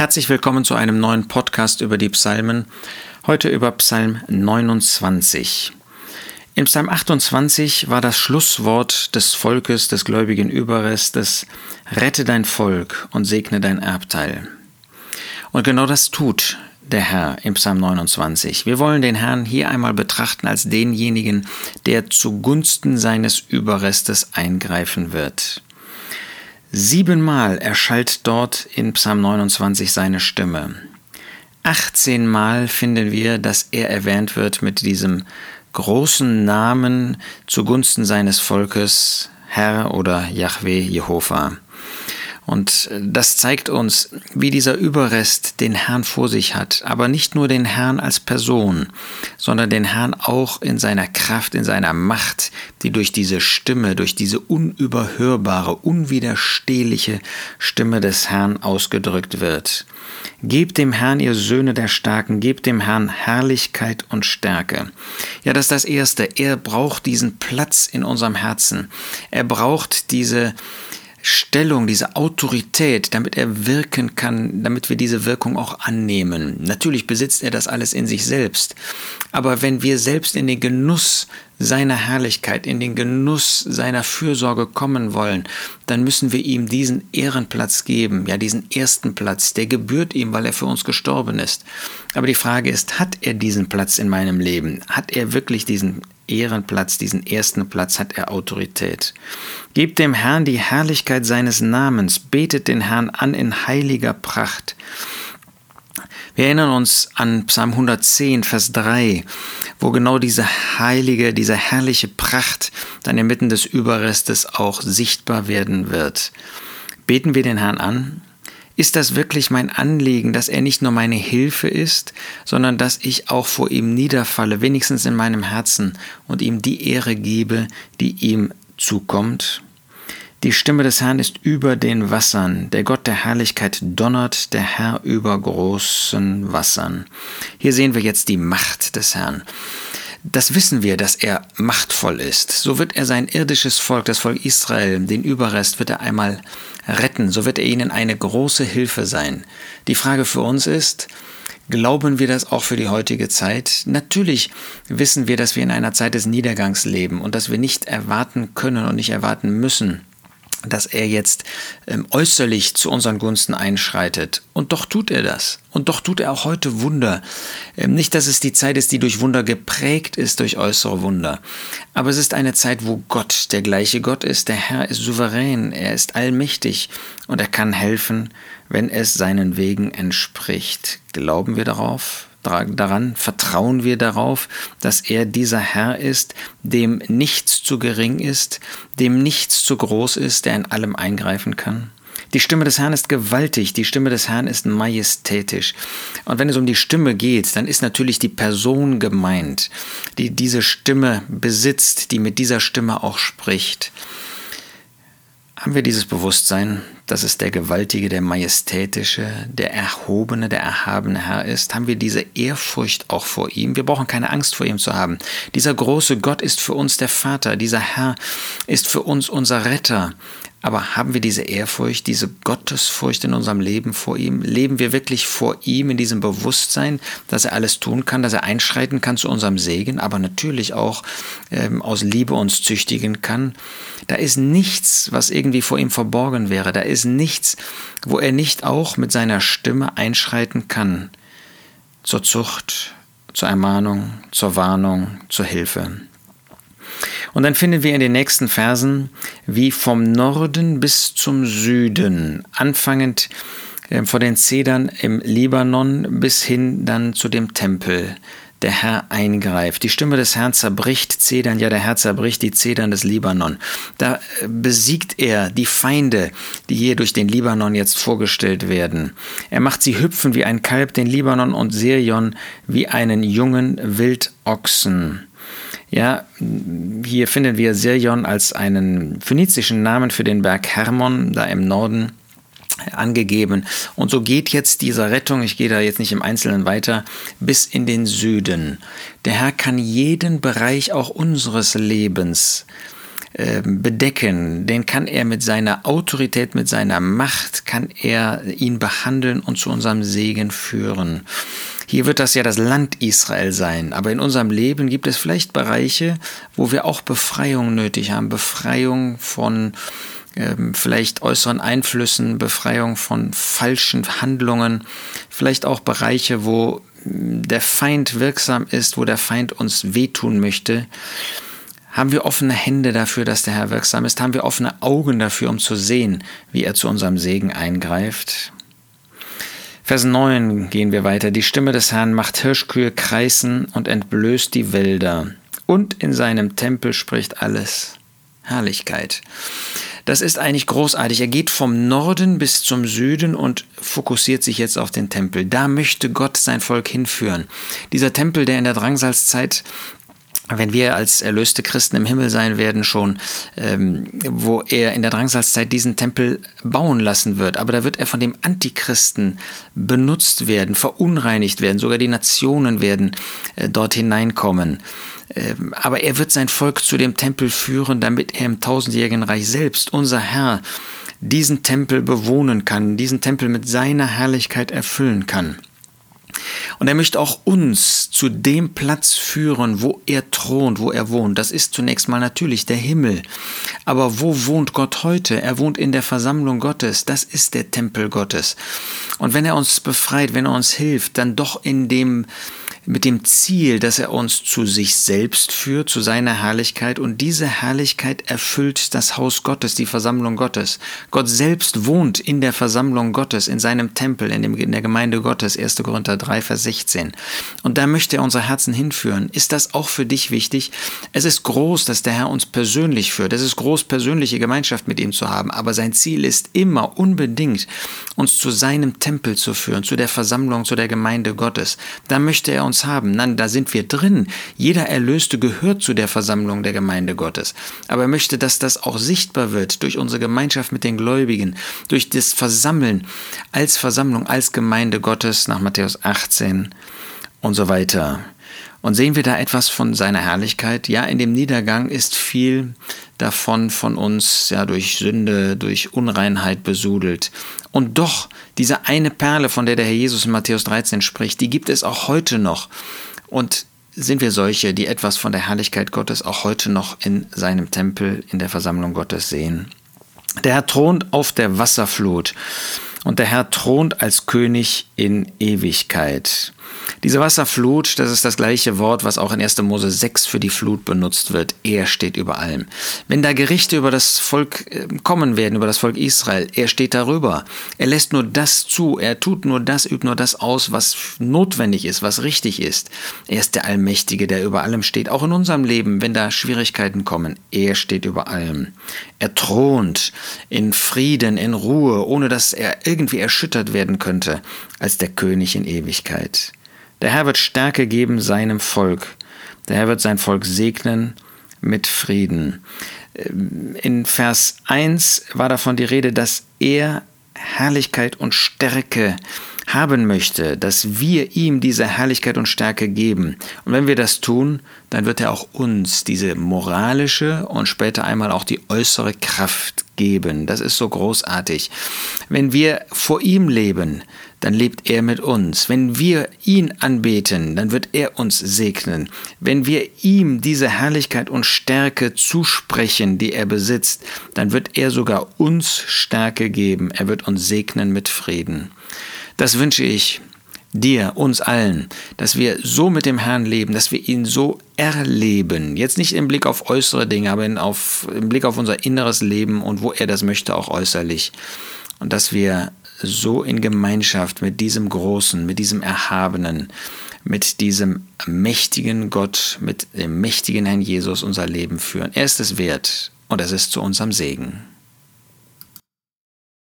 Herzlich willkommen zu einem neuen Podcast über die Psalmen. Heute über Psalm 29. In Psalm 28 war das Schlusswort des Volkes, des gläubigen Überrestes, Rette dein Volk und segne dein Erbteil. Und genau das tut der Herr im Psalm 29. Wir wollen den Herrn hier einmal betrachten als denjenigen, der zugunsten seines Überrestes eingreifen wird. Siebenmal erschallt dort in Psalm 29 seine Stimme. 18 Mal finden wir, dass er erwähnt wird mit diesem großen Namen zugunsten seines Volkes, Herr oder Yahweh Jehova. Und das zeigt uns, wie dieser Überrest den Herrn vor sich hat, aber nicht nur den Herrn als Person, sondern den Herrn auch in seiner Kraft, in seiner Macht, die durch diese Stimme, durch diese unüberhörbare, unwiderstehliche Stimme des Herrn ausgedrückt wird. Gebt dem Herrn, ihr Söhne der Starken, gebt dem Herrn Herrlichkeit und Stärke. Ja, das ist das Erste. Er braucht diesen Platz in unserem Herzen. Er braucht diese Stellung, diese Autorität, damit er wirken kann, damit wir diese Wirkung auch annehmen. Natürlich besitzt er das alles in sich selbst, aber wenn wir selbst in den Genuss seiner Herrlichkeit, in den Genuss seiner Fürsorge kommen wollen, dann müssen wir ihm diesen Ehrenplatz geben, ja diesen ersten Platz, der gebührt ihm, weil er für uns gestorben ist. Aber die Frage ist, hat er diesen Platz in meinem Leben? Hat er wirklich diesen Ehrenplatz, diesen ersten Platz hat er Autorität. Gebt dem Herrn die Herrlichkeit seines Namens, betet den Herrn an in heiliger Pracht. Wir erinnern uns an Psalm 110, Vers 3, wo genau diese heilige, diese herrliche Pracht dann inmitten des Überrestes auch sichtbar werden wird. Beten wir den Herrn an, ist das wirklich mein Anliegen, dass er nicht nur meine Hilfe ist, sondern dass ich auch vor ihm niederfalle, wenigstens in meinem Herzen, und ihm die Ehre gebe, die ihm zukommt? Die Stimme des Herrn ist über den Wassern, der Gott der Herrlichkeit donnert, der Herr über großen Wassern. Hier sehen wir jetzt die Macht des Herrn. Das wissen wir, dass er machtvoll ist. So wird er sein irdisches Volk, das Volk Israel, den Überrest wird er einmal retten. So wird er ihnen eine große Hilfe sein. Die Frage für uns ist, Glauben wir das auch für die heutige Zeit? Natürlich wissen wir, dass wir in einer Zeit des Niedergangs leben und dass wir nicht erwarten können und nicht erwarten müssen, dass er jetzt ähm, äußerlich zu unseren Gunsten einschreitet. Und doch tut er das. Und doch tut er auch heute Wunder. Ähm, nicht, dass es die Zeit ist, die durch Wunder geprägt ist, durch äußere Wunder. Aber es ist eine Zeit, wo Gott der gleiche Gott ist. Der Herr ist souverän. Er ist allmächtig. Und er kann helfen, wenn es seinen Wegen entspricht. Glauben wir darauf? Daran, vertrauen wir darauf, dass er dieser Herr ist, dem nichts zu gering ist, dem nichts zu groß ist, der in allem eingreifen kann? Die Stimme des Herrn ist gewaltig, die Stimme des Herrn ist majestätisch. Und wenn es um die Stimme geht, dann ist natürlich die Person gemeint, die diese Stimme besitzt, die mit dieser Stimme auch spricht. Haben wir dieses Bewusstsein, dass es der gewaltige, der majestätische, der erhobene, der erhabene Herr ist? Haben wir diese Ehrfurcht auch vor ihm? Wir brauchen keine Angst vor ihm zu haben. Dieser große Gott ist für uns der Vater, dieser Herr ist für uns unser Retter. Aber haben wir diese Ehrfurcht, diese Gottesfurcht in unserem Leben vor ihm? Leben wir wirklich vor ihm in diesem Bewusstsein, dass er alles tun kann, dass er einschreiten kann zu unserem Segen, aber natürlich auch ähm, aus Liebe uns züchtigen kann? Da ist nichts, was irgendwie vor ihm verborgen wäre. Da ist nichts, wo er nicht auch mit seiner Stimme einschreiten kann. Zur Zucht, zur Ermahnung, zur Warnung, zur Hilfe. Und dann finden wir in den nächsten Versen, wie vom Norden bis zum Süden, anfangend äh, vor den Zedern im Libanon bis hin dann zu dem Tempel, der Herr eingreift. Die Stimme des Herrn zerbricht Zedern, ja der Herr zerbricht die Zedern des Libanon. Da äh, besiegt er die Feinde, die hier durch den Libanon jetzt vorgestellt werden. Er macht sie hüpfen wie ein Kalb, den Libanon und Sirion wie einen jungen Wildochsen. Ja, hier finden wir Sirion als einen phönizischen Namen für den Berg Hermon, da im Norden angegeben. Und so geht jetzt diese Rettung, ich gehe da jetzt nicht im Einzelnen weiter, bis in den Süden. Der Herr kann jeden Bereich auch unseres Lebens ähm, bedecken, den kann er mit seiner Autorität, mit seiner Macht, kann er ihn behandeln und zu unserem Segen führen. Hier wird das ja das Land Israel sein, aber in unserem Leben gibt es vielleicht Bereiche, wo wir auch Befreiung nötig haben, Befreiung von ähm, vielleicht äußeren Einflüssen, Befreiung von falschen Handlungen, vielleicht auch Bereiche, wo hm, der Feind wirksam ist, wo der Feind uns wehtun möchte. Haben wir offene Hände dafür, dass der Herr wirksam ist? Haben wir offene Augen dafür, um zu sehen, wie er zu unserem Segen eingreift? Vers 9 gehen wir weiter. Die Stimme des Herrn macht Hirschkühe kreisen und entblößt die Wälder. Und in seinem Tempel spricht alles. Herrlichkeit. Das ist eigentlich großartig. Er geht vom Norden bis zum Süden und fokussiert sich jetzt auf den Tempel. Da möchte Gott sein Volk hinführen. Dieser Tempel, der in der Drangsalzzeit wenn wir als erlöste Christen im Himmel sein werden schon, ähm, wo er in der Drangsalzzeit diesen Tempel bauen lassen wird. Aber da wird er von dem Antichristen benutzt werden, verunreinigt werden. Sogar die Nationen werden äh, dort hineinkommen. Ähm, aber er wird sein Volk zu dem Tempel führen, damit er im tausendjährigen Reich selbst, unser Herr, diesen Tempel bewohnen kann, diesen Tempel mit seiner Herrlichkeit erfüllen kann. Und er möchte auch uns zu dem Platz führen, wo er thront, wo er wohnt. Das ist zunächst mal natürlich der Himmel. Aber wo wohnt Gott heute? Er wohnt in der Versammlung Gottes. Das ist der Tempel Gottes. Und wenn er uns befreit, wenn er uns hilft, dann doch in dem mit dem Ziel, dass er uns zu sich selbst führt, zu seiner Herrlichkeit und diese Herrlichkeit erfüllt das Haus Gottes, die Versammlung Gottes. Gott selbst wohnt in der Versammlung Gottes, in seinem Tempel, in, dem, in der Gemeinde Gottes, 1. Korinther 3, Vers 16. Und da möchte er unsere Herzen hinführen. Ist das auch für dich wichtig? Es ist groß, dass der Herr uns persönlich führt. Es ist groß, persönliche Gemeinschaft mit ihm zu haben, aber sein Ziel ist immer unbedingt, uns zu seinem Tempel zu führen, zu der Versammlung, zu der Gemeinde Gottes. Da möchte er uns uns haben. Nein, da sind wir drin. Jeder Erlöste gehört zu der Versammlung der Gemeinde Gottes. Aber er möchte, dass das auch sichtbar wird durch unsere Gemeinschaft mit den Gläubigen, durch das Versammeln als Versammlung, als Gemeinde Gottes nach Matthäus 18 und so weiter. Und sehen wir da etwas von seiner Herrlichkeit? Ja, in dem Niedergang ist viel davon von uns ja durch Sünde, durch Unreinheit besudelt. Und doch, diese eine Perle, von der der Herr Jesus in Matthäus 13 spricht, die gibt es auch heute noch. Und sind wir solche, die etwas von der Herrlichkeit Gottes auch heute noch in seinem Tempel, in der Versammlung Gottes sehen? Der Herr thront auf der Wasserflut und der Herr thront als König in Ewigkeit. Diese Wasserflut, das ist das gleiche Wort, was auch in 1. Mose 6 für die Flut benutzt wird. Er steht über allem. Wenn da Gerichte über das Volk äh, kommen werden, über das Volk Israel, er steht darüber. Er lässt nur das zu, er tut nur das, übt nur das aus, was notwendig ist, was richtig ist. Er ist der Allmächtige, der über allem steht, auch in unserem Leben, wenn da Schwierigkeiten kommen. Er steht über allem. Er thront in Frieden, in Ruhe, ohne dass er irgendwie erschüttert werden könnte, als der König in Ewigkeit. Der Herr wird Stärke geben seinem Volk. Der Herr wird sein Volk segnen mit Frieden. Ähm, in Vers 1 war davon die Rede, dass er Herrlichkeit und Stärke haben möchte, dass wir ihm diese Herrlichkeit und Stärke geben. Und wenn wir das tun, dann wird er auch uns diese moralische und später einmal auch die äußere Kraft geben. Das ist so großartig. Wenn wir vor ihm leben, dann lebt er mit uns. Wenn wir ihn anbeten, dann wird er uns segnen. Wenn wir ihm diese Herrlichkeit und Stärke zusprechen, die er besitzt, dann wird er sogar uns Stärke geben. Er wird uns segnen mit Frieden. Das wünsche ich dir, uns allen, dass wir so mit dem Herrn leben, dass wir ihn so erleben. Jetzt nicht im Blick auf äußere Dinge, aber in auf, im Blick auf unser inneres Leben und wo er das möchte, auch äußerlich. Und dass wir so in Gemeinschaft mit diesem Großen, mit diesem Erhabenen, mit diesem mächtigen Gott, mit dem mächtigen Herrn Jesus unser Leben führen. Er ist es wert und es ist zu unserem Segen.